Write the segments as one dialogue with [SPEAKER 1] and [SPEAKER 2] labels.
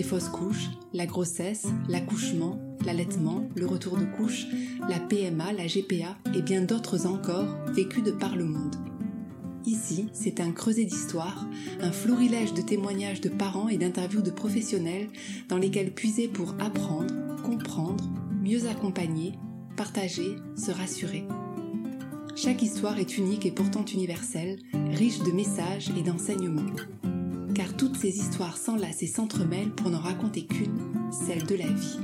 [SPEAKER 1] les fausses couches, la grossesse, l'accouchement, l'allaitement, le retour de couche, la PMA, la GPA et bien d'autres encore vécus de par le monde. Ici, c'est un creuset d'histoire, un florilège de témoignages de parents et d'interviews de professionnels dans lesquels puiser pour apprendre, comprendre, mieux accompagner, partager, se rassurer. Chaque histoire est unique et pourtant universelle, riche de messages et d'enseignements. Car toutes ces histoires s'enlacent et s'entremêlent pour n'en raconter qu'une, celle de la vie.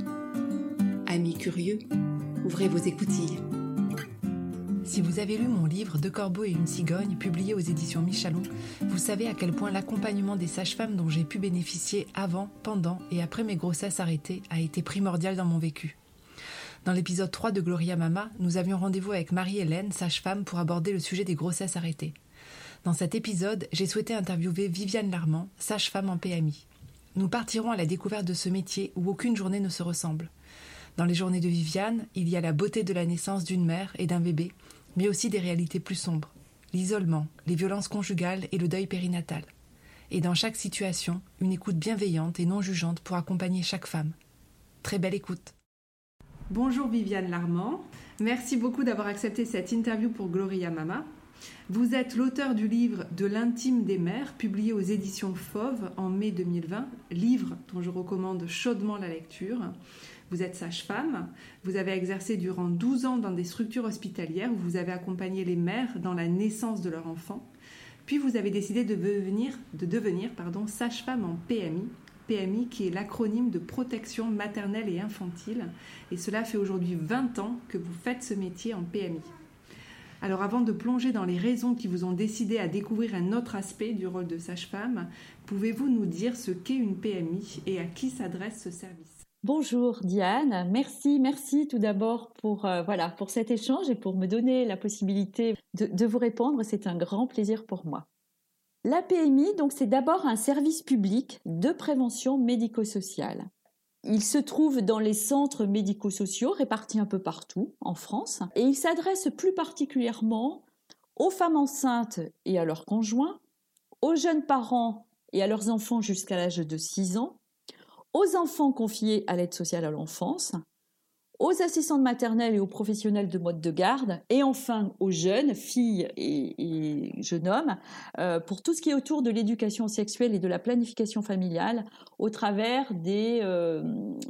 [SPEAKER 1] Amis curieux, ouvrez vos écoutilles. Si vous avez lu mon livre Deux corbeaux et une cigogne, publié aux éditions Michalon, vous savez à quel point l'accompagnement des sages-femmes dont j'ai pu bénéficier avant, pendant et après mes grossesses arrêtées a été primordial dans mon vécu. Dans l'épisode 3 de Gloria Mama, nous avions rendez-vous avec Marie-Hélène, sage-femme, pour aborder le sujet des grossesses arrêtées. Dans cet épisode, j'ai souhaité interviewer Viviane Larmand, sage-femme en PMI. Nous partirons à la découverte de ce métier où aucune journée ne se ressemble. Dans les journées de Viviane, il y a la beauté de la naissance d'une mère et d'un bébé, mais aussi des réalités plus sombres, l'isolement, les violences conjugales et le deuil périnatal. Et dans chaque situation, une écoute bienveillante et non jugeante pour accompagner chaque femme. Très belle écoute. Bonjour Viviane Larmand, merci beaucoup d'avoir accepté cette interview pour Gloria Mama. Vous êtes l'auteur du livre De l'intime des mères, publié aux éditions Fauve en mai 2020, livre dont je recommande chaudement la lecture. Vous êtes sage-femme, vous avez exercé durant 12 ans dans des structures hospitalières où vous avez accompagné les mères dans la naissance de leur enfant. Puis vous avez décidé de devenir, de devenir pardon, sage-femme en PMI, PMI qui est l'acronyme de protection maternelle et infantile. Et cela fait aujourd'hui 20 ans que vous faites ce métier en PMI. Alors avant de plonger dans les raisons qui vous ont décidé à découvrir un autre aspect du rôle de sage-femme, pouvez-vous nous dire ce qu'est une PMI et à qui s'adresse ce service?
[SPEAKER 2] Bonjour Diane, merci, merci tout d'abord pour euh, pour cet échange et pour me donner la possibilité de, vous répondre. C'est un grand plaisir pour moi. La PMI, donc, c'est d'abord un service public de prévention médico-sociale. Il se trouve dans les centres médico-sociaux répartis un peu partout en France et il s'adresse plus particulièrement aux femmes enceintes et à leurs conjoints, aux jeunes parents et à leurs enfants jusqu'à l'âge de 6 ans, aux enfants confiés à l'aide sociale à l'enfance, aux assistantes maternelles et aux professionnels de mode de garde, et enfin aux jeunes, filles et, jeunes hommes, euh, pour tout ce qui est autour de l'éducation sexuelle et de la planification familiale au travers des, euh,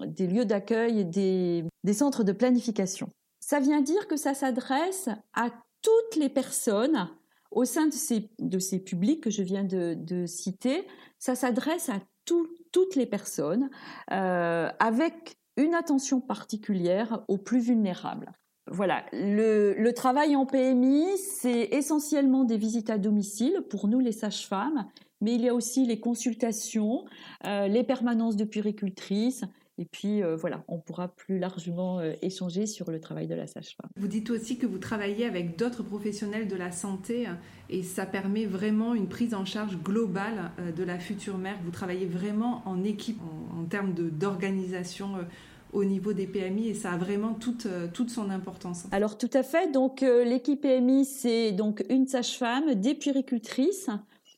[SPEAKER 2] des lieux d'accueil et des, des centres de planification. Ça vient dire que ça s'adresse à toutes les personnes au sein de ces, de ces publics que je viens de, citer, ça s'adresse à tout, toutes les personnes euh, avec une attention particulière aux plus vulnérables. Voilà, le, travail en PMI, c'est essentiellement des visites à domicile pour nous les sages-femmes, mais il y a aussi les consultations, euh, les permanences de puéricultrices, et puis euh, voilà, on pourra plus largement euh, échanger sur le travail de la sage-femme.
[SPEAKER 1] Vous dites aussi que vous travaillez avec d'autres professionnels de la santé et ça permet vraiment une prise en charge globale de la future mère. Vous travaillez vraiment en équipe en, en termes d'organisation au niveau des PMI et ça a vraiment toute, euh, toute son importance.
[SPEAKER 2] Alors tout à fait, donc euh, l'équipe PMI c'est donc une sage-femme, des puéricultrices,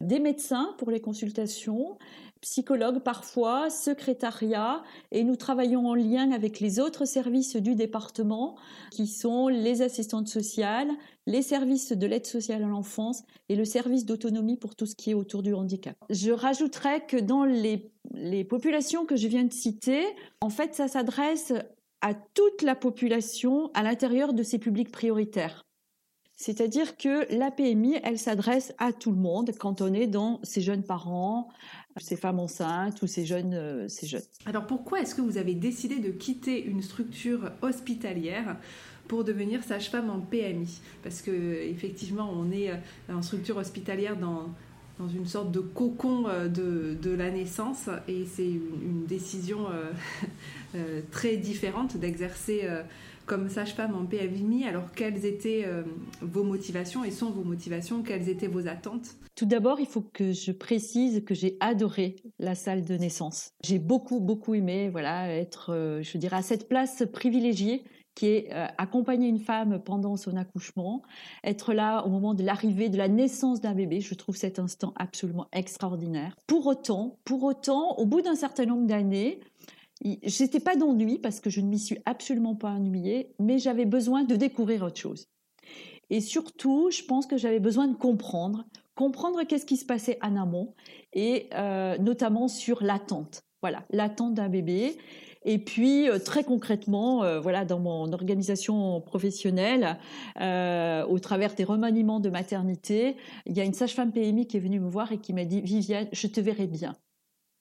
[SPEAKER 2] des médecins pour les consultations, psychologues parfois, secrétariat, et nous travaillons en lien avec les autres services du département, qui sont les assistantes sociales, les services de l'aide sociale à l'enfance et le service d'autonomie pour tout ce qui est autour du handicap. Je rajouterais que dans les, les populations que je viens de citer, en fait, ça s'adresse à toute la population à l'intérieur de ces publics prioritaires. C'est-à-dire que la PMI, elle s'adresse à tout le monde quand on est dans ces jeunes parents, ces femmes enceintes ou ces jeunes, euh, ces jeunes.
[SPEAKER 1] Alors pourquoi est-ce que vous avez décidé de quitter une structure hospitalière pour devenir sage-femme en PMI Parce que effectivement, on est euh, en structure hospitalière dans dans une sorte de cocon euh, de, de la naissance et c'est une, décision très différente d'exercer comme sage-femme en PLVMI. Alors, quelles étaient euh, vos motivations et sont vos motivations Quelles étaient vos attentes?
[SPEAKER 2] Tout d'abord, il faut que je précise que j'ai adoré la salle de naissance. J'ai beaucoup, beaucoup aimé voilà, être, euh, je dirais, à cette place privilégiée qui est euh, accompagner une femme pendant son accouchement, être là au moment de l'arrivée, de la naissance d'un bébé. Je trouve cet instant absolument extraordinaire. Pour autant, pour autant, au bout d'un certain nombre d'années, J'étais pas d'ennui parce que je ne m'y suis absolument pas ennuyée, mais j'avais besoin de découvrir autre chose. Et surtout, je pense que j'avais besoin de comprendre, comprendre qu'est-ce qui se passait en amont, et euh, notamment sur l'attente. Voilà, l'attente d'un bébé. Et puis, euh, très concrètement, euh, voilà, dans mon organisation professionnelle, au travers des remaniements de maternité, il y a une sage-femme PMI qui est venue me voir et qui m'a dit Viviane, je te verrai bien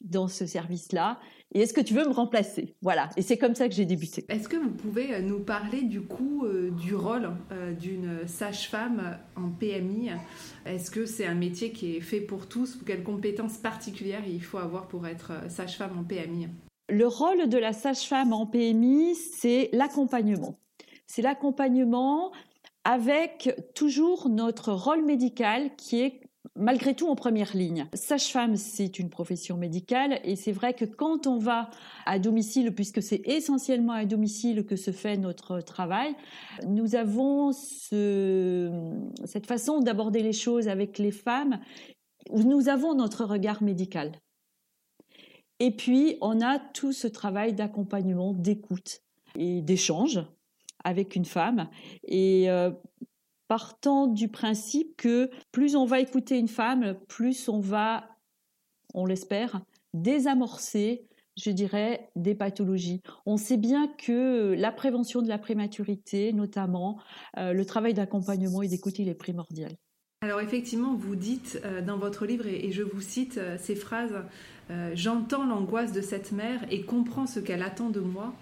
[SPEAKER 2] dans ce service-là. Et est-ce que tu veux me remplacer? Voilà, et c'est comme ça que j'ai débuté.
[SPEAKER 1] Est-ce que vous pouvez euh, nous parler du coup euh, du rôle euh, d'une sage-femme en PMI Est-ce que c'est un métier qui est fait pour tous? Quelles compétences particulières il faut avoir pour être sage-femme en PMI
[SPEAKER 2] Le rôle de la sage-femme en PMI, c'est l'accompagnement. C'est l'accompagnement avec toujours notre rôle médical qui est malgré tout en première ligne. Sage-femme, c'est une profession médicale et c'est vrai que quand on va à domicile, puisque c'est essentiellement à domicile que se fait notre travail, nous avons cette façon d'aborder les choses avec les femmes où nous avons notre regard médical. Et puis, on a tout ce travail d'accompagnement, d'écoute et d'échange avec une femme. Euh, partant du principe que plus on va écouter une femme, plus on va, on l'espère, désamorcer, je dirais, des pathologies. On sait bien que la prévention de la prématurité, notamment, euh, le travail d'accompagnement et d'écoute, il est primordial.
[SPEAKER 1] Alors effectivement, vous dites euh, dans votre livre, et, je vous cite euh, ces phrases, J'entends l'angoisse de cette mère et comprends ce qu'elle attend de moi.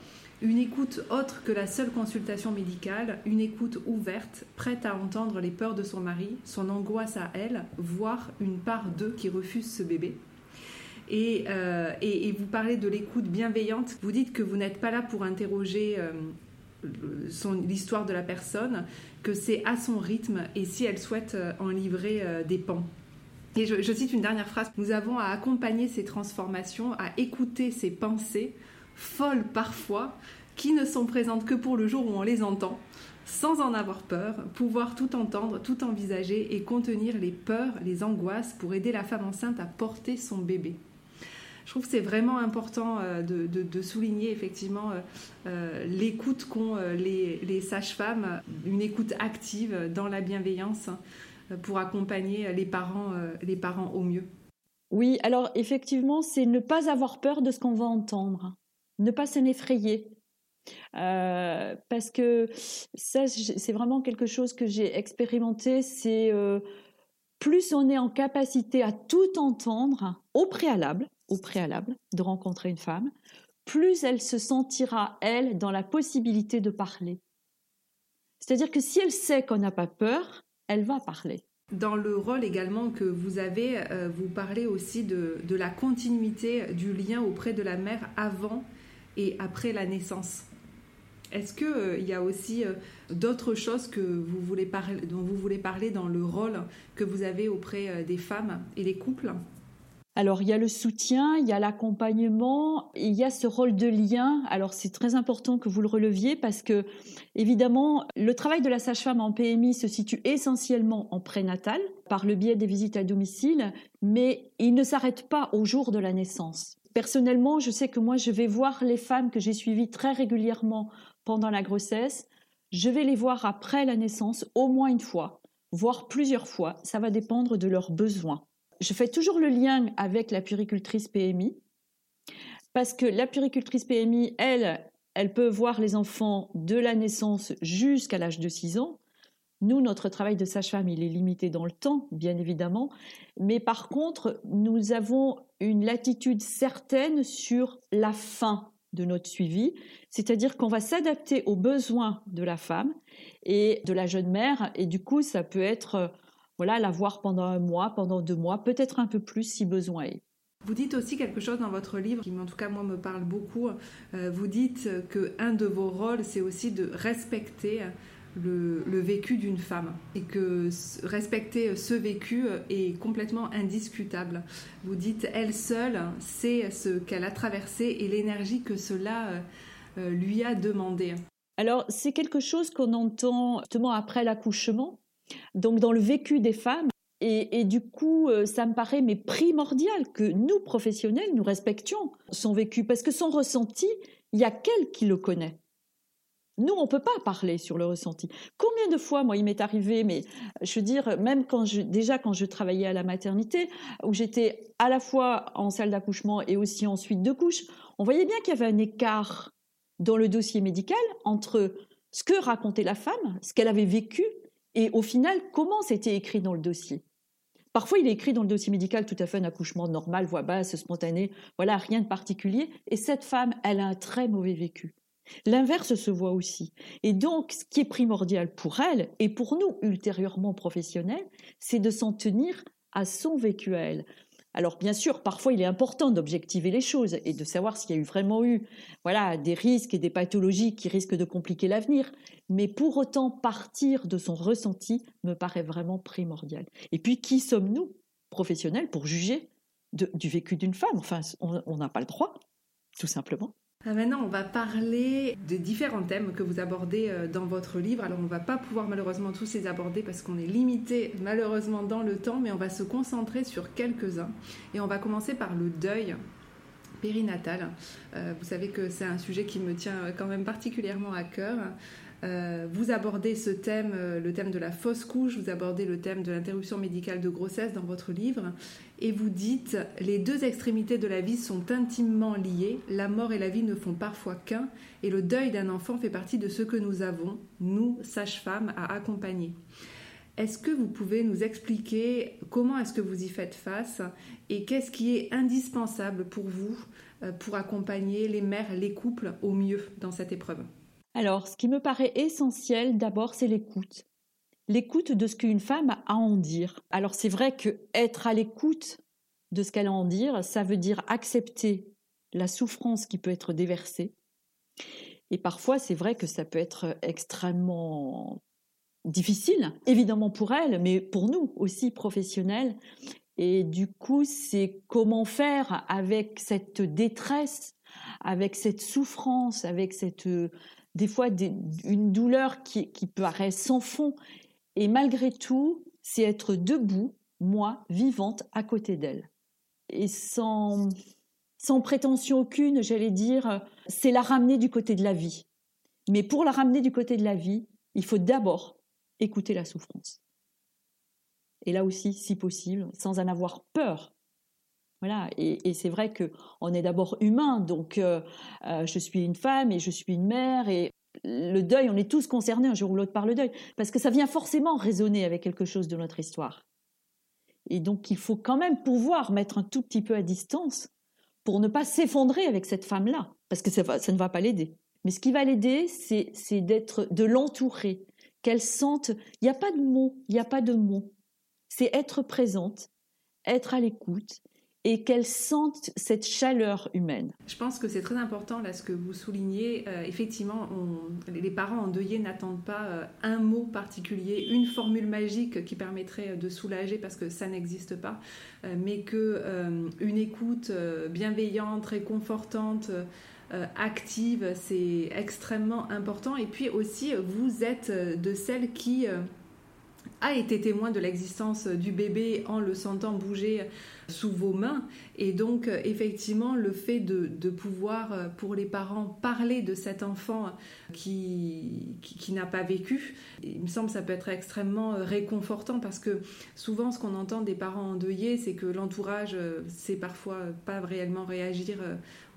[SPEAKER 1] Une écoute autre que la seule consultation médicale, une écoute ouverte, prête à entendre les peurs de son mari, son angoisse à elle, voire une part d'eux qui refuse ce bébé. Euh, et, vous parlez de l'écoute bienveillante. Vous dites que vous n'êtes pas là pour interroger euh, l'histoire de la personne, que c'est à son rythme et si elle souhaite euh, en livrer des pans. Et je, je cite une dernière phrase. Nous avons à accompagner ces transformations, à écouter ces pensées folles parfois, qui ne sont présentes que pour le jour où on les entend, sans en avoir peur, pouvoir tout entendre, tout envisager et contenir les peurs, les angoisses pour aider la femme enceinte à porter son bébé. Je trouve que c'est vraiment important euh, de, souligner effectivement euh, euh, l'écoute qu'ont les, les sages-femmes, une écoute active dans la bienveillance pour accompagner les parents, les parents au mieux.
[SPEAKER 2] Oui, alors effectivement, c'est ne pas avoir peur de ce qu'on va entendre ne pas s'en effrayer. Euh, parce que ça, c'est vraiment quelque chose que j'ai expérimenté. C'est euh, plus on est en capacité à tout entendre au préalable, au préalable de rencontrer une femme, plus elle se sentira elle dans la possibilité de parler. C'est-à-dire que si elle sait qu'on n'a pas peur, elle va parler.
[SPEAKER 1] Dans le rôle également que vous avez, euh, vous parlez aussi de, de, la continuité du lien auprès de la mère avant et après la naissance. Est-ce qu'il euh, y a aussi euh, d'autres choses que vous voulez dont vous voulez parler dans le rôle que vous avez auprès euh, des femmes et des couples?
[SPEAKER 2] Alors il y a le soutien, il y a l'accompagnement, il y a ce rôle de lien. Alors c'est très important que vous le releviez parce que évidemment le travail de la sage-femme en PMI se situe essentiellement en prénatal par le biais des visites à domicile, mais il ne s'arrête pas au jour de la naissance. Personnellement, je sais que moi, je vais voir les femmes que j'ai suivies très régulièrement pendant la grossesse. Je vais les voir après la naissance au moins une fois, voire plusieurs fois. Ça va dépendre de leurs besoins. Je fais toujours le lien avec la puricultrice PMI parce que la puricultrice PMI, elle, elle peut voir les enfants de la naissance jusqu'à l'âge de 6 ans. Nous, notre travail de sage-femme, il est limité dans le temps, bien évidemment, mais par contre, nous avons une latitude certaine sur la fin de notre suivi, c'est-à-dire qu'on va s'adapter aux besoins de la femme et de la jeune mère, et du coup, ça peut être, voilà, la voir pendant un mois, pendant deux mois, peut-être un peu plus si besoin est.
[SPEAKER 1] Vous dites aussi quelque chose dans votre livre qui, en tout cas, moi, me parle beaucoup. Euh, vous dites que un de vos rôles, c'est aussi de respecter le, vécu d'une femme et que respecter ce vécu est complètement indiscutable. Vous dites, elle seule sait ce qu'elle a traversé et l'énergie que cela euh, lui a demandé.
[SPEAKER 2] Alors, c'est quelque chose qu'on entend justement après l'accouchement. Donc, dans le vécu des femmes, et, du coup, euh, ça me paraît mais primordial que nous, professionnels, nous respections son vécu, parce que son ressenti, il y a qu'elle qui le connaît. Nous, on peut pas parler sur le ressenti. Combien de fois, moi, il m'est arrivé, mais je veux dire, même quand je, déjà quand je travaillais à la maternité, où j'étais à la fois en salle d'accouchement et aussi en suite de couche, on voyait bien qu'il y avait un écart dans le dossier médical entre ce que racontait la femme, ce qu'elle avait vécu, et au final, comment c'était écrit dans le dossier. Parfois, il est écrit dans le dossier médical tout à fait un accouchement normal, voix basse, spontané, voilà, rien de particulier. Et cette femme, elle a un très mauvais vécu. L'inverse se voit aussi. Et donc, ce qui est primordial pour elle, et pour nous ultérieurement professionnels, c'est de s'en tenir à son vécu à elle. Alors bien sûr, parfois il est important d'objectiver les choses et de savoir s'il y a eu vraiment eu voilà, des risques et des pathologies qui risquent de compliquer l'avenir, mais pour autant partir de son ressenti me paraît vraiment primordial. Et puis qui sommes-nous, professionnels, pour juger du vécu d'une femme? Enfin, on n'a pas le droit, tout simplement.
[SPEAKER 1] Ah, maintenant, on va parler de différents thèmes que vous abordez euh, dans votre livre. Alors, on ne va pas pouvoir malheureusement tous les aborder parce qu'on est limité malheureusement dans le temps, mais on va se concentrer sur quelques-uns. Et on va commencer par le deuil périnatal. Euh, vous savez que c'est un sujet qui me tient quand même particulièrement à cœur. Euh, vous abordez ce thème, euh, le thème de la fausse couche, vous abordez le thème de l'interruption médicale de grossesse dans votre livre, et vous dites les deux extrémités de la vie sont intimement liées, la mort et la vie ne font parfois qu'un, et le deuil d'un enfant fait partie de ce que nous avons, nous, sages-femmes, à accompagner. Est-ce que vous pouvez nous expliquer comment est-ce que vous y faites face et qu'est-ce qui est indispensable pour vous euh, pour accompagner les mères, les couples au mieux dans cette épreuve?
[SPEAKER 2] Alors, ce qui me paraît essentiel, d'abord, c'est l'écoute. L'écoute de ce qu'une femme a à en dire. Alors, c'est vrai que être à l'écoute de ce qu'elle a à en dire, ça veut dire accepter la souffrance qui peut être déversée. Et parfois, c'est vrai que ça peut être extrêmement difficile, évidemment pour elle, mais pour nous aussi professionnels. Et du coup, c'est comment faire avec cette détresse, avec cette souffrance, avec cette des fois une douleur qui, qui paraît sans fond. Et malgré tout, c'est être debout, moi, vivante, à côté d'elle. Et sans, sans prétention aucune, j'allais dire, c'est la ramener du côté de la vie. Mais pour la ramener du côté de la vie, il faut d'abord écouter la souffrance. Et là aussi, si possible, sans en avoir peur. Voilà, et, c'est vrai que on est d'abord humain, donc euh, euh, je suis une femme et je suis une mère, et le deuil, on est tous concernés un jour ou l'autre par le deuil, parce que ça vient forcément résonner avec quelque chose de notre histoire. Et donc il faut quand même pouvoir mettre un tout petit peu à distance pour ne pas s'effondrer avec cette femme-là, parce que ça, ça, ne va pas l'aider. Mais ce qui va l'aider, c'est d'être, de l'entourer, qu'elle sente. Il n'y a pas de mots, il n'y a pas de mots. C'est être présente, être à l'écoute et qu'elles sentent cette chaleur humaine.
[SPEAKER 1] Je pense que c'est très important là ce que vous soulignez. Euh, effectivement, les parents endeuillés n'attendent pas euh, un mot particulier, une formule magique qui permettrait de soulager parce que ça n'existe pas, euh, mais que une écoute bienveillante, réconfortante. active, c'est extrêmement important. Et puis aussi, vous êtes de celles qui a été témoin de l'existence du bébé en le sentant bouger sous vos mains. Et donc, euh, effectivement, le fait de, pouvoir, euh, pour les parents, parler de cet enfant qui, qui, n'a pas vécu, il me semble que ça peut être extrêmement euh, réconfortant parce que souvent, ce qu'on entend des parents endeuillés, c'est que l'entourage sait parfois pas réellement réagir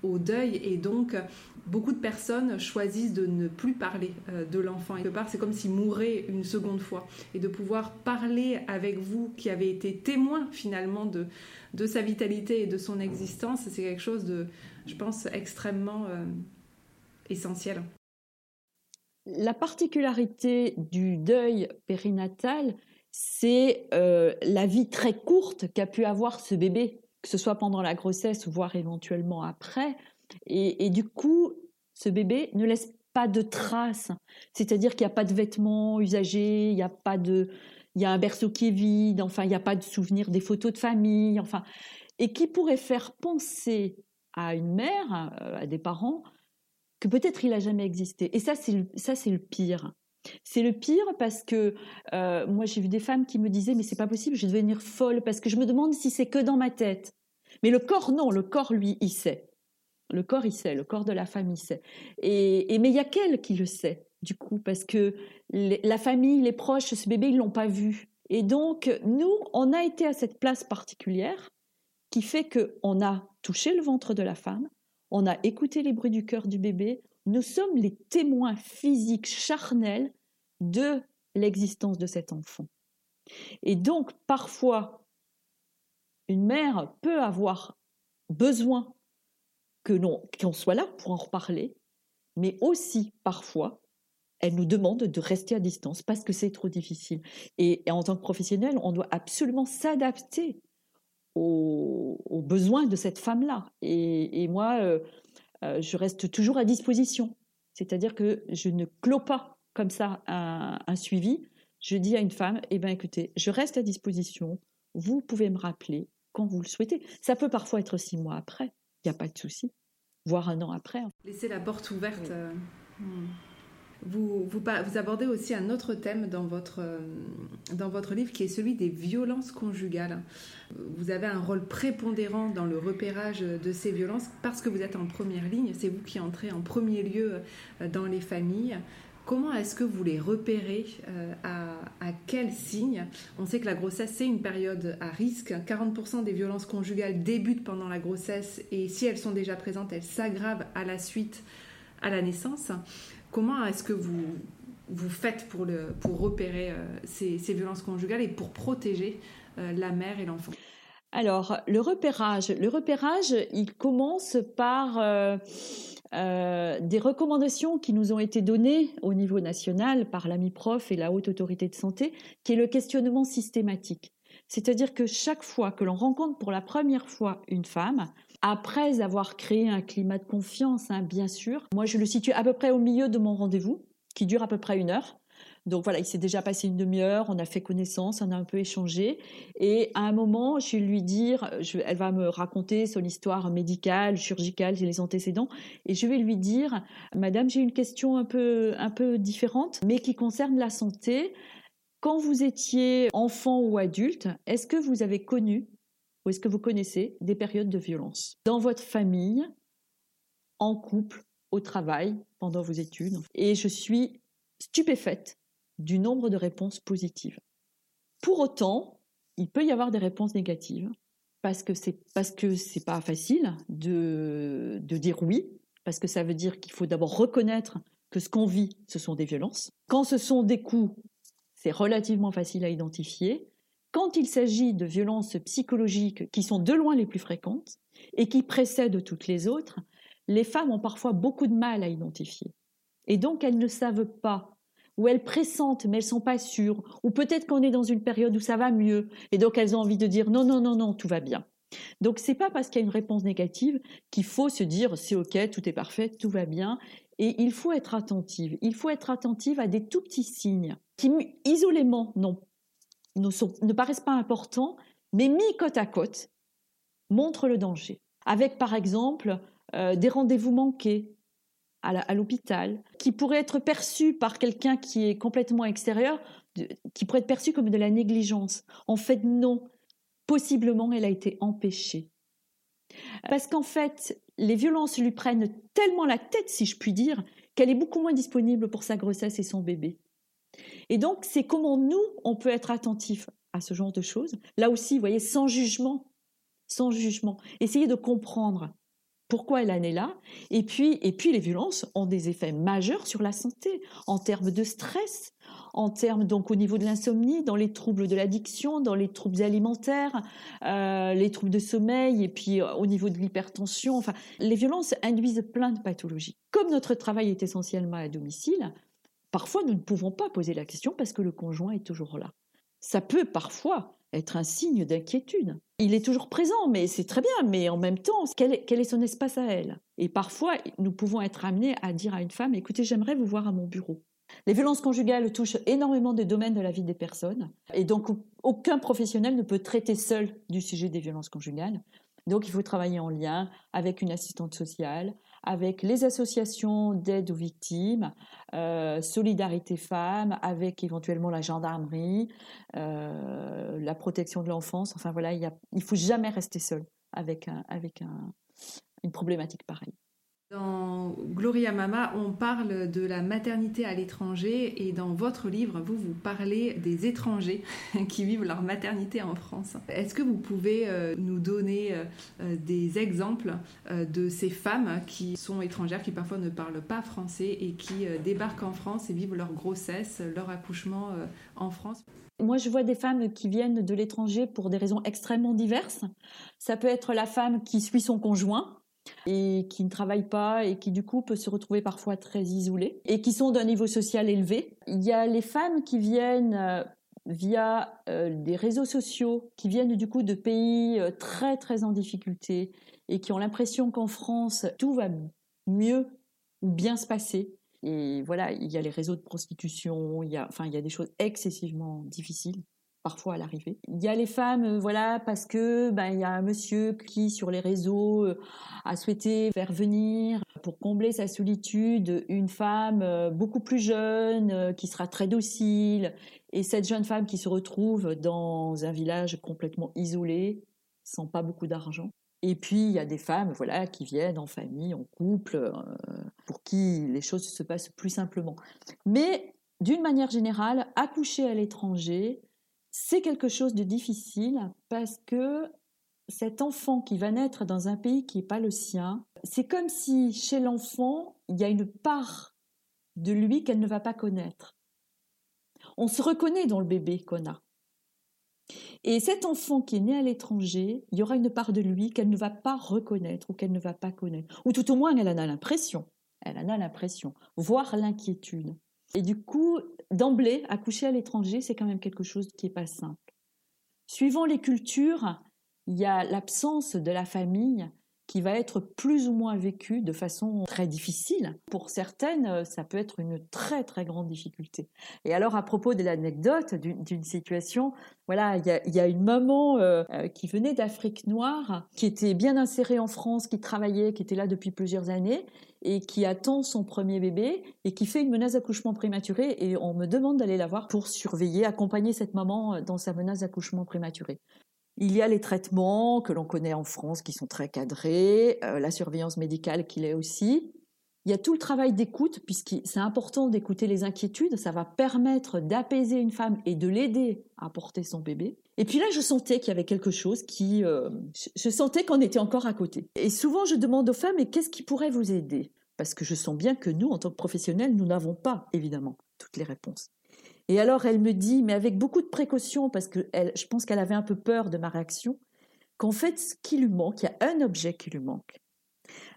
[SPEAKER 1] au deuil et donc beaucoup de personnes choisissent de ne plus parler de l'enfant. Et part, c'est comme s'il mourait une seconde fois. Et de pouvoir parler avec vous qui avez été témoin finalement de, de sa vitalité et de son existence, c'est quelque chose de, je pense, extrêmement euh, essentiel.
[SPEAKER 2] La particularité du deuil périnatal, c'est euh, la vie très courte qu'a pu avoir ce bébé. Que ce soit pendant la grossesse, voire éventuellement après. Et, du coup, ce bébé ne laisse pas de traces. C'est-à-dire qu'il n'y a pas de vêtements usagés, il n'y a pas de, il y a un berceau qui est vide, enfin, il n'y a pas de souvenirs des photos de famille, enfin, et qui pourrait faire penser à une mère, euh, à des parents, que peut-être il n'a jamais existé. Et ça, ça, c'est le pire. C'est le pire parce que euh, moi, j'ai vu des femmes qui me disaient, mais c'est pas possible, je vais devenir folle parce que je me demande si c'est que dans ma tête. Mais le corps, non, le corps, lui, il sait. Le corps, il sait, le corps de la femme, il sait. Et, mais il y a qu'elle qui le sait, du coup, parce que la famille, les proches, ce bébé, ils l'ont pas vu. Et donc, nous, on a été à cette place particulière qui fait qu'on a touché le ventre de la femme, on a écouté les bruits du cœur du bébé, nous sommes les témoins physiques charnels de l'existence de cet enfant. Et donc, parfois, une mère peut avoir besoin que l'on qu'on soit là pour en reparler, mais aussi parfois, elle nous demande de rester à distance parce que c'est trop difficile. Et, en tant que professionnel, on doit absolument s'adapter aux, besoins de cette femme-là. Et, moi, euh, euh, je reste toujours à disposition. C'est-à-dire que je ne clôt pas comme ça un, un, suivi. Je dis à une femme, eh bien écoutez, je reste à disposition. Vous pouvez me rappeler quand vous le souhaitez. Ça peut parfois être six mois après. Il n'y a pas de souci. Voire un an après.
[SPEAKER 1] Laissez la porte ouverte. Euh, hmm. Vous, abordez aussi un autre thème dans votre, euh, dans votre livre qui est celui des violences conjugales. Vous avez un rôle prépondérant dans le repérage de ces violences parce que vous êtes en première ligne, c'est vous qui entrez en premier lieu euh, dans les familles. Comment est-ce que vous les repérez euh, à, à quels signes On sait que la grossesse, c'est une période à risque. 40% des violences conjugales débutent pendant la grossesse et si elles sont déjà présentes, elles s'aggravent à la suite à la naissance. Comment est-ce que vous, vous faites pour, repérer euh, ces, violences conjugales et pour protéger euh, la mère et l'enfant?
[SPEAKER 2] Alors, le repérage, le repérage, il commence par euh, des recommandations qui nous ont été données au niveau national par l'AMI-PROF et la Haute Autorité de Santé, qui est le questionnement systématique. C'est-à-dire que chaque fois que l'on rencontre pour la première fois une femme, après avoir créé un climat de confiance, hein, bien sûr. Moi, je le situe à peu près au milieu de mon rendez-vous, qui dure à peu près une heure. Donc voilà, il s'est déjà passé une demi-heure, on a fait connaissance, on a un peu échangé. Et à un moment, je vais lui dire, elle va me raconter son histoire médicale, chirurgicale, les antécédents. Et je vais lui dire, Madame, j'ai une question un peu, un peu différente, mais qui concerne la santé. Quand vous étiez enfant ou adulte, est-ce que vous avez connu ou est-ce que vous connaissez des périodes de violence? Dans votre famille, en couple, au travail, pendant vos études Et je suis stupéfaite du nombre de réponses positives. Pour autant, il peut y avoir des réponses négatives parce que c'est parce que c'est pas facile de, de dire oui parce que ça veut dire qu'il faut d'abord reconnaître que ce qu'on vit, ce sont des violences. Quand ce sont des coups, c'est relativement facile à identifier. Quand il s'agit de violences psychologiques qui sont de loin les plus fréquentes et qui précèdent toutes les autres, les femmes ont parfois beaucoup de mal à identifier. Et donc elles ne savent pas, ou elles pressentent mais elles sont pas sûres, ou peut-être qu'on est dans une période où ça va mieux, et donc elles ont envie de dire non, non, non, non, tout va bien. Donc c'est pas parce qu'il y a une réponse négative qu'il faut se dire c'est ok, tout est parfait, tout va bien. Et il faut être attentive. Il faut être attentive à des tout petits signes qui isolément n'ont ne, paraissent pas importants, mais mis côte à côte, montrent le danger. Avec par exemple euh, des rendez-vous manqués à l'hôpital, qui pourraient être perçus par quelqu'un qui est complètement extérieur, qui pourrait être perçu comme de la négligence. En fait, non. Possiblement, elle a été empêchée. Parce qu'en fait, les violences lui prennent tellement la tête, si je puis dire, qu'elle est beaucoup moins disponible pour sa grossesse et son bébé. Et donc, c'est comment nous, on peut être attentifs à ce genre de choses. Là aussi, vous voyez, sans jugement, sans jugement. Essayez de comprendre pourquoi elle en est là. Et puis, et puis, les violences ont des effets majeurs sur la santé, en termes de stress, en termes donc au niveau de l'insomnie, dans les troubles de l'addiction, dans les troubles alimentaires, euh, les troubles de sommeil, et puis euh, au niveau de l'hypertension. Enfin, les violences induisent plein de pathologies. Comme notre travail est essentiellement à domicile, Parfois, nous ne pouvons pas poser la question parce que le conjoint est toujours là. Ça peut parfois être un signe d'inquiétude. Il est toujours présent, mais c'est très bien, mais en même temps, quel est, son espace à elle? Et parfois, nous pouvons être amenés à dire à une femme, écoutez, j'aimerais vous voir à mon bureau. Les violences conjugales touchent énormément de domaines de la vie des personnes, et donc aucun professionnel ne peut traiter seul du sujet des violences conjugales. Donc il faut travailler en lien avec une assistante sociale, avec les associations d'aide aux victimes, euh, Solidarité Femmes, avec éventuellement la gendarmerie, euh, la protection de l'enfance. Enfin voilà, il ne faut jamais rester seul avec, avec une problématique pareille.
[SPEAKER 1] Dans Gloria Mama, on parle de la maternité à l'étranger et dans votre livre, vous, vous parlez des étrangers qui vivent leur maternité en France. Est-ce que vous pouvez euh, nous donner euh, euh, des exemples de ces femmes qui sont étrangères, qui parfois ne parlent pas français et qui débarquent en France et vivent leur grossesse, leur accouchement en France?
[SPEAKER 2] Moi, je vois des femmes qui viennent de l'étranger pour des raisons extrêmement diverses. Ça peut être la femme qui suit son conjoint, et qui ne travaillent pas et qui du coup peuvent se retrouver parfois très isolés et qui sont d'un niveau social élevé. Il y a les femmes qui viennent euh, via euh, des réseaux sociaux, qui viennent du coup de pays euh, très très en difficulté et qui ont l'impression qu'en France tout va mieux ou bien se passer. Et voilà, il y a les réseaux de prostitution, enfin, il y a des choses excessivement difficiles parfois à l'arrivée. Il y a les femmes, euh, voilà, parce que ben il y a un monsieur qui sur les réseaux euh, a souhaité faire venir pour combler sa solitude une femme euh, beaucoup plus jeune qui sera très docile et cette jeune femme qui se retrouve dans un village complètement isolé sans pas beaucoup d'argent. Et puis il y a des femmes, voilà, qui viennent en famille, en couple, pour qui les choses se passent plus simplement. Mais d'une manière générale, accoucher à l'étranger, c'est quelque chose de difficile parce que cet enfant qui va naître dans un pays qui n'est pas le sien, c'est comme si chez l'enfant, il y a une part de lui qu'elle ne va pas connaître. On se reconnaît dans le bébé qu'on a. Et cet enfant qui est né à l'étranger, il y aura une part de lui qu'elle ne va pas reconnaître ou qu'elle ne va pas connaître. Ou tout au moins, elle en a l'impression. Elle en a l'impression, voire l'inquiétude. Et du coup, d'emblée, accoucher à l'étranger, c'est quand même quelque chose qui n'est pas simple. Suivant les cultures, il y a l'absence de la famille qui va être plus ou moins vécue de façon très difficile. Pour certaines, ça peut être une très très grande difficulté. Et alors à propos de l'anecdote d'une situation, voilà, il y a, une maman euh, euh, qui venait d'Afrique noire, qui était bien insérée en France, qui travaillait, qui était là depuis plusieurs années et qui attend son premier bébé et qui fait une menace d'accouchement prématuré et on me demande d'aller la voir pour surveiller, accompagner cette maman euh, dans sa menace d'accouchement prématuré. Il y a les traitements que l'on connaît en France qui sont très cadrés, euh, la surveillance médicale qui l'est aussi. Il y a tout le travail d'écoute, puisque c'est important d'écouter les inquiétudes, ça va permettre d'apaiser une femme et de l'aider à porter son bébé. Et puis là, je sentais qu'il y avait quelque chose qui... Euh, je sentais qu'on était encore à côté. Et souvent, je demande aux femmes, mais qu'est-ce qui pourrait vous aider? Parce que je sens bien que nous, en tant que professionnels, nous n'avons pas, évidemment, toutes les réponses. Et alors, elle me dit, mais avec beaucoup de précaution, parce que je pense qu'elle avait un peu peur de ma réaction, qu'en fait, ce qui lui manque, il y a un objet qui lui manque.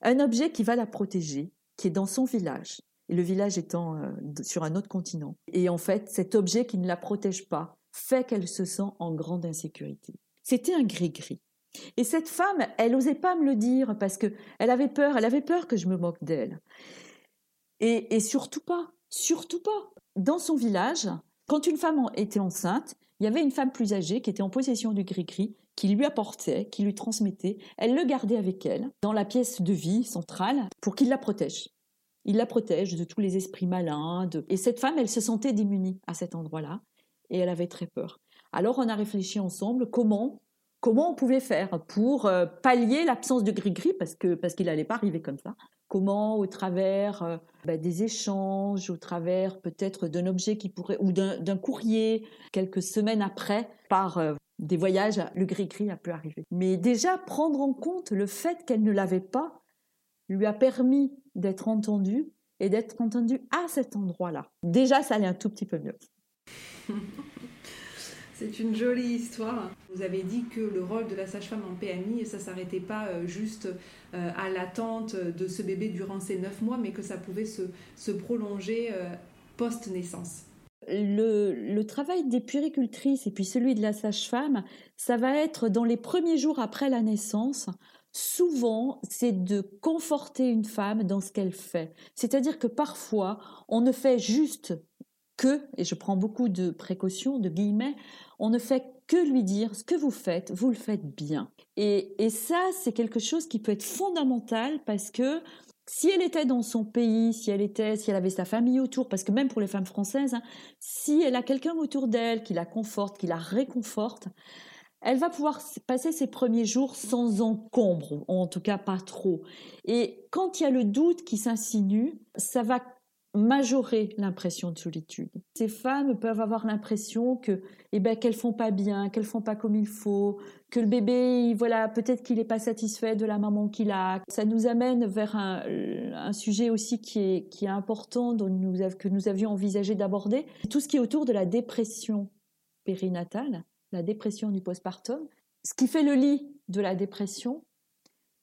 [SPEAKER 2] Un objet qui va la protéger, qui est dans son village, et le village étant euh, sur un autre continent. Et en fait, cet objet qui ne la protège pas fait qu'elle se sent en grande insécurité. C'était un gris-gris. Et cette femme, elle n'osait pas me le dire parce que elle avait peur, elle avait peur que je me moque d'elle. Et, et surtout pas, surtout pas. Dans son village, quand une femme était enceinte, il y avait une femme plus âgée qui était en possession du gris-gris, qui lui apportait, qui lui transmettait. Elle le gardait avec elle dans la pièce de vie centrale pour qu'il la protège. Il la protège de tous les esprits malins. Et cette femme, elle se sentait démunie à cet endroit-là et elle avait très peur. Alors on a réfléchi ensemble comment comment on pouvait faire pour euh, pallier l'absence de gris-gris parce que parce qu'il n'allait pas arriver comme ça. Comment, au travers euh, bah, des échanges, au travers peut-être d'un objet qui pourrait ou d'un courrier, quelques semaines après, par euh, des voyages, le gris-gris a pu arriver. Mais déjà prendre en compte le fait qu'elle ne l'avait pas lui a permis d'être entendue et d'être entendue à cet endroit-là. Déjà, ça allait un tout petit peu mieux.
[SPEAKER 1] C'est une jolie histoire. Vous avez dit que le rôle de la sage-femme en PMI, ça s'arrêtait pas euh, juste euh, à l'attente de ce bébé durant ces neuf mois, mais que ça pouvait se, prolonger euh, post-naissance.
[SPEAKER 2] le, travail des puéricultrices et puis celui de la sage-femme, ça va être dans les premiers jours après la naissance. Souvent, c'est de conforter une femme dans ce qu'elle fait. C'est-à-dire que parfois, on ne fait juste que, et je prends beaucoup de précautions, de guillemets, on ne fait que lui dire ce que vous faites, vous le faites bien. Et, ça, c'est quelque chose qui peut être fondamental parce que si elle était dans son pays, si elle était, si elle avait sa famille autour, parce que même pour les femmes françaises, hein, si elle a quelqu'un autour d'elle qui la conforte, qui la réconforte, elle va pouvoir passer ses premiers jours sans encombre, en tout cas pas trop. Et quand il y a le doute qui s'insinue, ça va majorer l'impression de solitude. Ces femmes peuvent avoir l'impression que, eh ben, qu'elles font pas bien, qu'elles font pas comme il faut, que le bébé, voilà, peut-être qu'il n'est pas satisfait de la maman qu'il a. Ça nous amène vers un, sujet aussi qui est, qui est important, dont nous, que nous avions envisagé d'aborder, tout ce qui est autour de la dépression périnatale, la dépression du postpartum. Ce qui fait le lit de la dépression,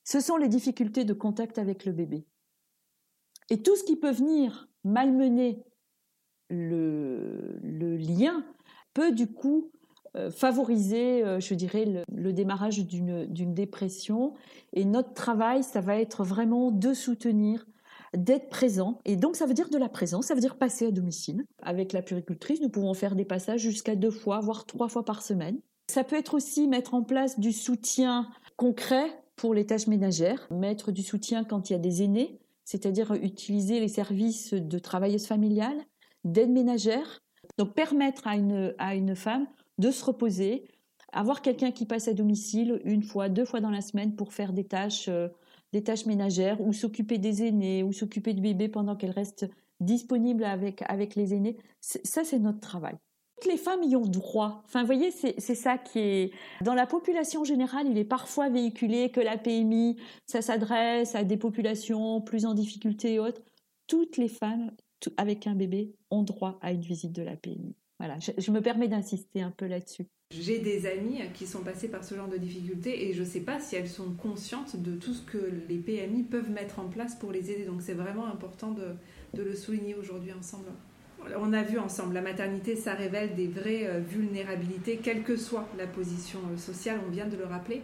[SPEAKER 2] ce sont les difficultés de contact avec le bébé. Et tout ce qui peut venir malmener le, lien peut du coup euh, favoriser, euh, je dirais, le, démarrage d'une dépression. Et notre travail, ça va être vraiment de soutenir, d'être présent. Et donc, ça veut dire de la présence, ça veut dire passer à domicile. Avec la puricultrice, nous pouvons faire des passages jusqu'à deux fois, voire trois fois par semaine. Ça peut être aussi mettre en place du soutien concret pour les tâches ménagères, mettre du soutien quand il y a des aînés, c'est-à-dire utiliser les services de travailleuse familiale, d'aide ménagère, donc permettre à une, à une femme de se reposer, avoir quelqu'un qui passe à domicile une fois, deux fois dans la semaine pour faire des tâches, euh, des tâches ménagères ou s'occuper des aînés ou s'occuper du bébé pendant qu'elle reste disponible avec, avec les aînés. Ça, c'est notre travail les femmes y ont droit. Enfin, vous voyez, c'est ça qui est... Dans la population générale, il est parfois véhiculé que la PMI, ça s'adresse à des populations plus en difficulté et autres. Toutes les femmes avec un bébé ont droit à une visite de la PMI. Voilà, je, me permets d'insister un peu là-dessus.
[SPEAKER 1] J'ai des amies qui sont passées par ce genre de difficultés et je ne sais pas si elles sont conscientes de tout ce que les PMI peuvent mettre en place pour les aider. Donc c'est vraiment important de le souligner aujourd'hui ensemble on a vu ensemble, la maternité, ça révèle des vraies euh, vulnérabilités, quelle que soit la position euh, sociale, on vient de le rappeler.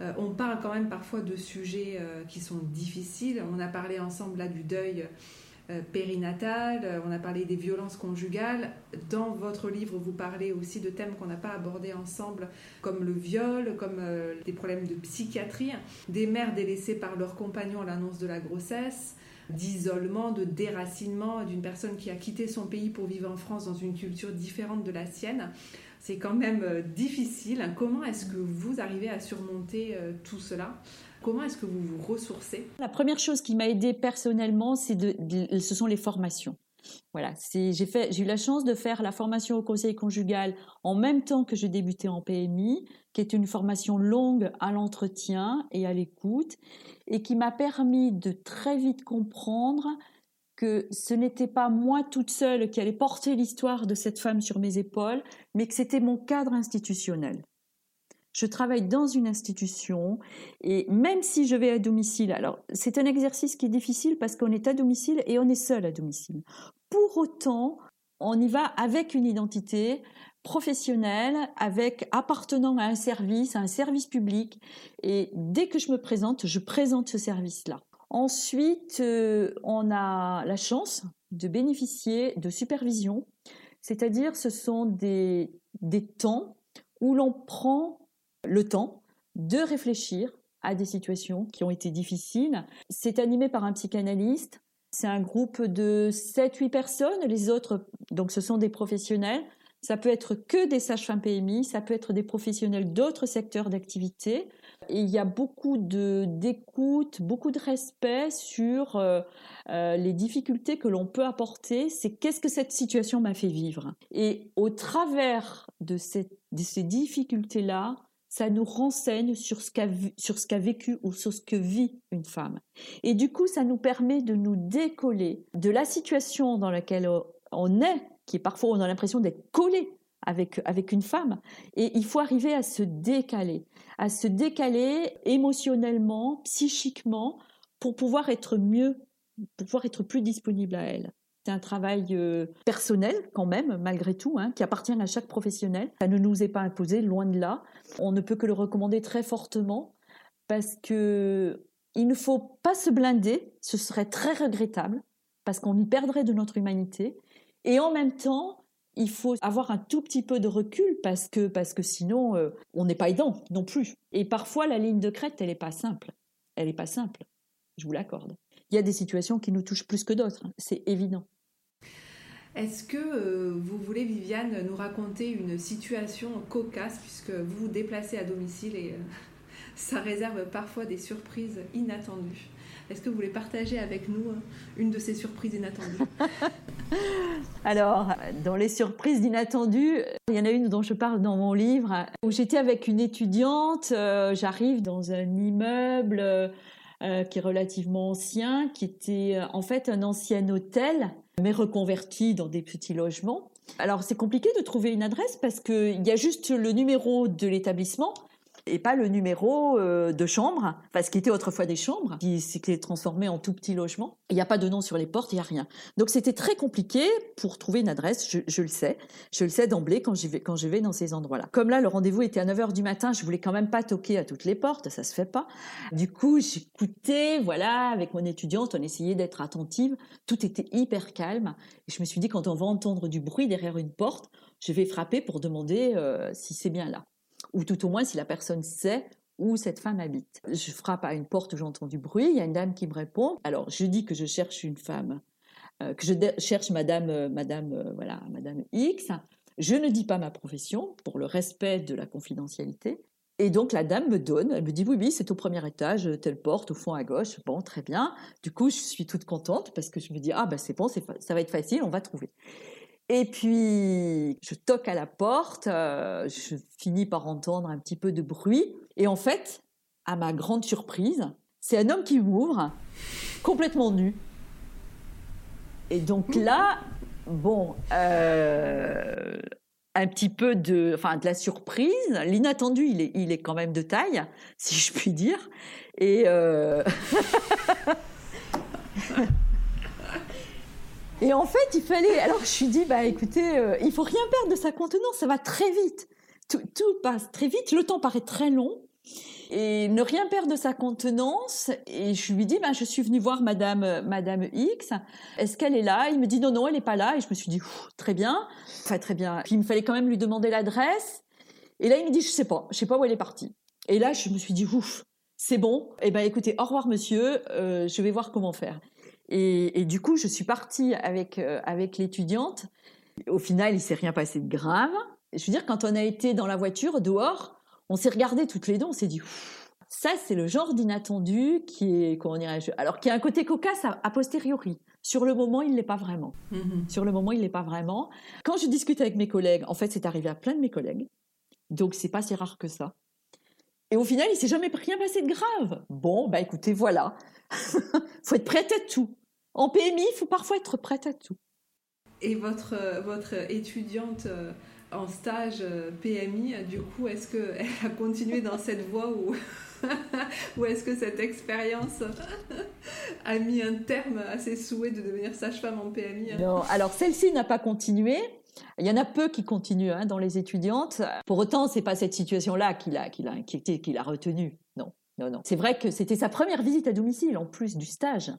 [SPEAKER 1] Euh, on parle quand même parfois de sujets qui sont difficiles. On a parlé ensemble là du deuil périnatal, on a parlé des violences conjugales. Dans votre livre, vous parlez aussi de thèmes qu'on n'a pas abordés ensemble, comme le viol, comme des problèmes de psychiatrie, des mères délaissées par leurs compagnons à l'annonce de la grossesse, d'isolement, de déracinement d'une personne qui a quitté son pays pour vivre en France dans une culture différente de la sienne. C'est quand même euh, difficile. Comment est-ce que vous arrivez à surmonter euh, tout cela? Comment est-ce que vous vous ressourcez?
[SPEAKER 2] La première chose qui m'a aidée personnellement, c'est de, ce sont les formations. Voilà, j'ai eu la chance de faire la formation au conseil conjugal en même temps que je débutais en PMI, qui est une formation longue à l'entretien et à l'écoute, et qui m'a permis de très vite comprendre que ce n'était pas moi toute seule qui allait porter l'histoire de cette femme sur mes épaules, mais que c'était mon cadre institutionnel. Je travaille dans une institution et même si je vais à domicile, alors c'est un exercice qui est difficile parce qu'on est à domicile et on est seul à domicile. Pour autant, on y va avec une identité professionnelle, avec appartenant à un service, à un service public. Et dès que je me présente, je présente ce service-là. Ensuite, euh, on a la chance de bénéficier de supervision, c'est-à-dire ce sont des, des temps où l'on prend le temps de réfléchir à des situations qui ont été difficiles. C'est animé par un psychanalyste, c'est un groupe de 7-8 personnes. Les autres, donc ce sont des professionnels. Ça peut être que des sages-femmes PMI, ça peut être des professionnels d'autres secteurs d'activité. Et il y a beaucoup d'écoute, beaucoup de respect sur euh, euh, les difficultés que l'on peut apporter. C'est qu'est-ce que cette situation m'a fait vivre. Et au travers de, de ces difficultés-là, ça nous renseigne sur ce qu'a sur ce qu'a vécu ou sur ce que vit une femme. Et du coup, ça nous permet de nous décoller de la situation dans laquelle on est, qui est parfois on a l'impression d'être collé avec avec une femme. Et il faut arriver à se décaler, à se décaler émotionnellement, psychiquement, pour pouvoir être mieux, pour pouvoir être plus disponible à elle. C'est un travail euh, personnel quand même, malgré tout, hein, qui appartient à chaque professionnel. Ça ne nous est pas imposé, loin de là. On ne peut que le recommander très fortement parce que il ne faut pas se blinder, ce serait très regrettable parce qu'on y perdrait de notre humanité. Et en même temps, il faut avoir un tout petit peu de recul parce que, parce que sinon, euh, on n'est pas aidant non plus. Et parfois, la ligne de crête, elle n'est pas simple. Elle n'est pas simple, je vous l'accorde. Il y a des situations qui nous touchent plus que d'autres, hein. c'est évident.
[SPEAKER 1] Est-ce que euh, vous voulez, Viviane, nous raconter une situation cocasse, puisque vous vous déplacez à domicile et euh, ça réserve parfois des surprises inattendues? Est-ce que vous voulez partager avec nous euh, une de ces surprises inattendues?
[SPEAKER 2] Alors, dans les surprises inattendues, il y en a une dont je parle dans mon livre, où j'étais avec une étudiante, j'arrive dans un immeuble qui est relativement ancien, qui était en fait un ancien hôtel, mais reconverti dans des petits logements. Alors c'est compliqué de trouver une adresse parce qu'il y a juste le numéro de l'établissement, et pas le numéro euh, de chambre, parce qu'il était autrefois des chambres, qui s'est transformé en tout petit logement. Il n'y a pas de nom sur les portes, il n'y a rien. Donc c'était très compliqué pour trouver une adresse, je, le sais. Je le sais d'emblée quand, quand je vais dans ces endroits-là. Comme là, le rendez-vous était à 9h du matin, je voulais quand même pas toquer à toutes les portes, ça se fait pas. Du coup, j'écoutais, voilà, avec mon étudiante, on essayait d'être attentive. Tout était hyper calme. Et je me suis dit, quand on va entendre du bruit derrière une porte, je vais frapper pour demander euh, si c'est bien là ou tout au moins si la personne sait où cette femme habite. Je frappe à une porte où j'entends du bruit, il y a une dame qui me répond. Alors je dis que je cherche une femme, euh, que je cherche Madame, euh, Madame, euh, voilà, Madame X. Je ne dis pas ma profession pour le respect de la confidentialité. Et donc la dame me donne, elle me dit oui oui c'est au premier étage, telle porte au fond à gauche. Bon très bien. Du coup je suis toute contente parce que je me dis ah ben c'est bon, ça va être facile, on va trouver. Et puis, je toque à la porte, euh, je finis par entendre un petit peu de bruit. Et en fait, à ma grande surprise, c'est un homme qui m'ouvre, complètement nu. Et donc là, bon, euh, un petit peu de, enfin, de la surprise, l'inattendu, il est, il est quand même de taille, si je puis dire. Et euh... Et en fait, il fallait. Alors, je suis dit, bah écoutez, euh, il faut rien perdre de sa contenance, ça va très vite. Tout, passe très vite, le temps paraît très long. Et ne rien perdre de sa contenance. Et je lui dis, bah, je suis venue voir Madame, Madame X. Est-ce qu'elle est là? Il me dit, non, non, elle n'est pas là. Et je me suis dit, très bien. Enfin, très bien. Puis il me fallait quand même lui demander l'adresse. Et là, il me dit, je sais pas, je sais pas où elle est partie. Et là, je me suis dit, ouf, c'est bon. Eh ben, écoutez, au revoir, monsieur. Euh, je vais voir comment faire. Et, du coup, je suis partie avec, euh, avec l'étudiante. Au final, il s'est rien passé de grave. Je veux dire, quand on a été dans la voiture, dehors, on s'est regardé toutes les deux, on s'est dit, ça, c'est le genre d'inattendu qui est, comment dirais-je, alors qui a un côté cocasse a, posteriori. Sur le moment, il l'est pas vraiment. Mm-hmm. Sur le moment, il l'est pas vraiment. Quand je discute avec mes collègues, en fait, c'est arrivé à plein de mes collègues. Donc, c'est pas si rare que ça. Et au final, il s'est jamais rien passé de grave. Bon, bah écoutez, voilà. faut être prête à tout. En PMI, il faut parfois être prête à tout.
[SPEAKER 1] Et votre, votre étudiante euh, en stage euh, PMI, du coup, est-ce qu'elle a continué dans cette voie ou, ou est-ce que cette expérience a mis un terme à ses souhaits de devenir sage-femme en PMI
[SPEAKER 2] Non, alors celle-ci n'a pas continué. Il y en a peu qui continuent hein, dans les étudiantes. Pour autant, c'est pas cette situation-là qui l'a, qui inquiété, qui l'a retenue. Non, non, non. C'est vrai que c'était sa première visite à domicile en plus du stage.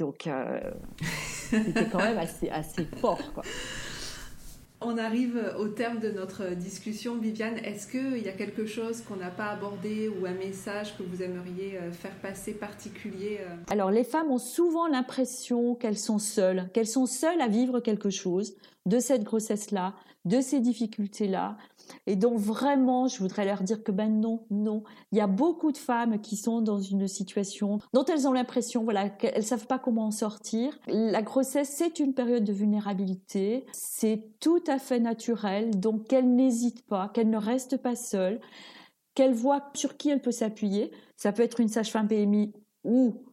[SPEAKER 2] Donc, euh, c'était quand même assez, assez fort. Quoi.
[SPEAKER 1] On arrive au terme de notre discussion. Viviane, est-ce qu'il y a quelque chose qu'on n'a pas abordé ou un message que vous aimeriez euh, faire passer particulier euh?
[SPEAKER 2] Alors, les femmes ont souvent l'impression qu'elles sont seules, qu'elles sont seules à vivre quelque chose de cette grossesse-là, de ces difficultés-là, et donc vraiment, je voudrais leur dire que ben non, non. Il y a beaucoup de femmes qui sont dans une situation dont elles ont l'impression, voilà, qu'elles savent pas comment en sortir. La grossesse, c'est une période de vulnérabilité. C'est tout à fait naturel. Donc qu'elles n'hésitent pas, qu'elles ne restent pas seules, qu'elles voient sur qui elles peuvent s'appuyer. Ça peut être une sage-femme PMI ou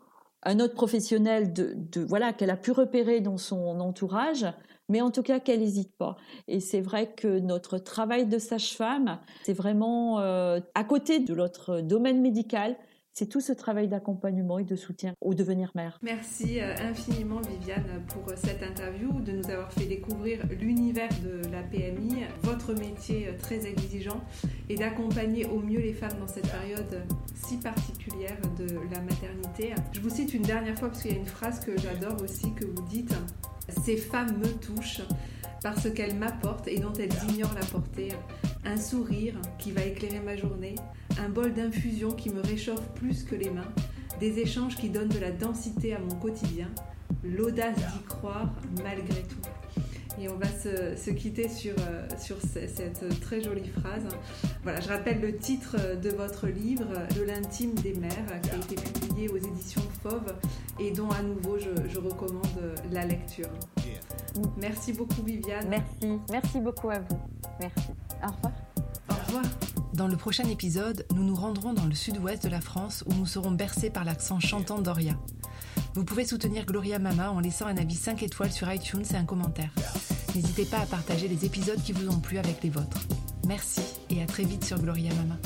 [SPEAKER 2] un autre professionnel de, de voilà qu'elle a pu repérer dans son entourage mais en tout cas qu'elle n'hésite pas. Et c'est vrai que notre travail de sage-femme, c'est vraiment euh, à côté de notre domaine médical, c'est tout ce travail d'accompagnement et de soutien au devenir mère.
[SPEAKER 1] Merci euh, infiniment Viviane pour euh, cette interview, de nous avoir fait découvrir l'univers de la PMI, votre métier très exigeant et d'accompagner au mieux les femmes dans cette période si particulière de la maternité. Je vous cite une dernière fois parce qu'il y a une phrase que j'adore aussi que vous dites, ces femmes me touchent parce qu'elles m'apportent et dont elles ignorent la portée. Un sourire qui va éclairer ma journée, un bol d'infusion qui me réchauffe plus que les mains, des échanges qui donnent de la densité à mon quotidien, l'audace d'y croire malgré tout. Et on va se, quitter sur, euh, sur cette très jolie phrase. Voilà, je rappelle le titre de votre livre, De l'intime des mères, qui a été publié aux éditions Fauve et dont à nouveau je, je recommande la lecture. Merci beaucoup Viviane.
[SPEAKER 2] Merci, merci beaucoup à vous. Merci. Au revoir.
[SPEAKER 1] Au revoir.
[SPEAKER 3] Dans le prochain épisode, nous nous rendrons dans le sud-ouest de la France où nous serons bercés par l'accent chantant d'Oria. Vous pouvez soutenir Gloria Mama en laissant un avis 5 étoiles sur iTunes et un commentaire. N'hésitez pas à partager les épisodes qui vous ont plu avec les vôtres. Merci et à très vite sur Gloria Mama.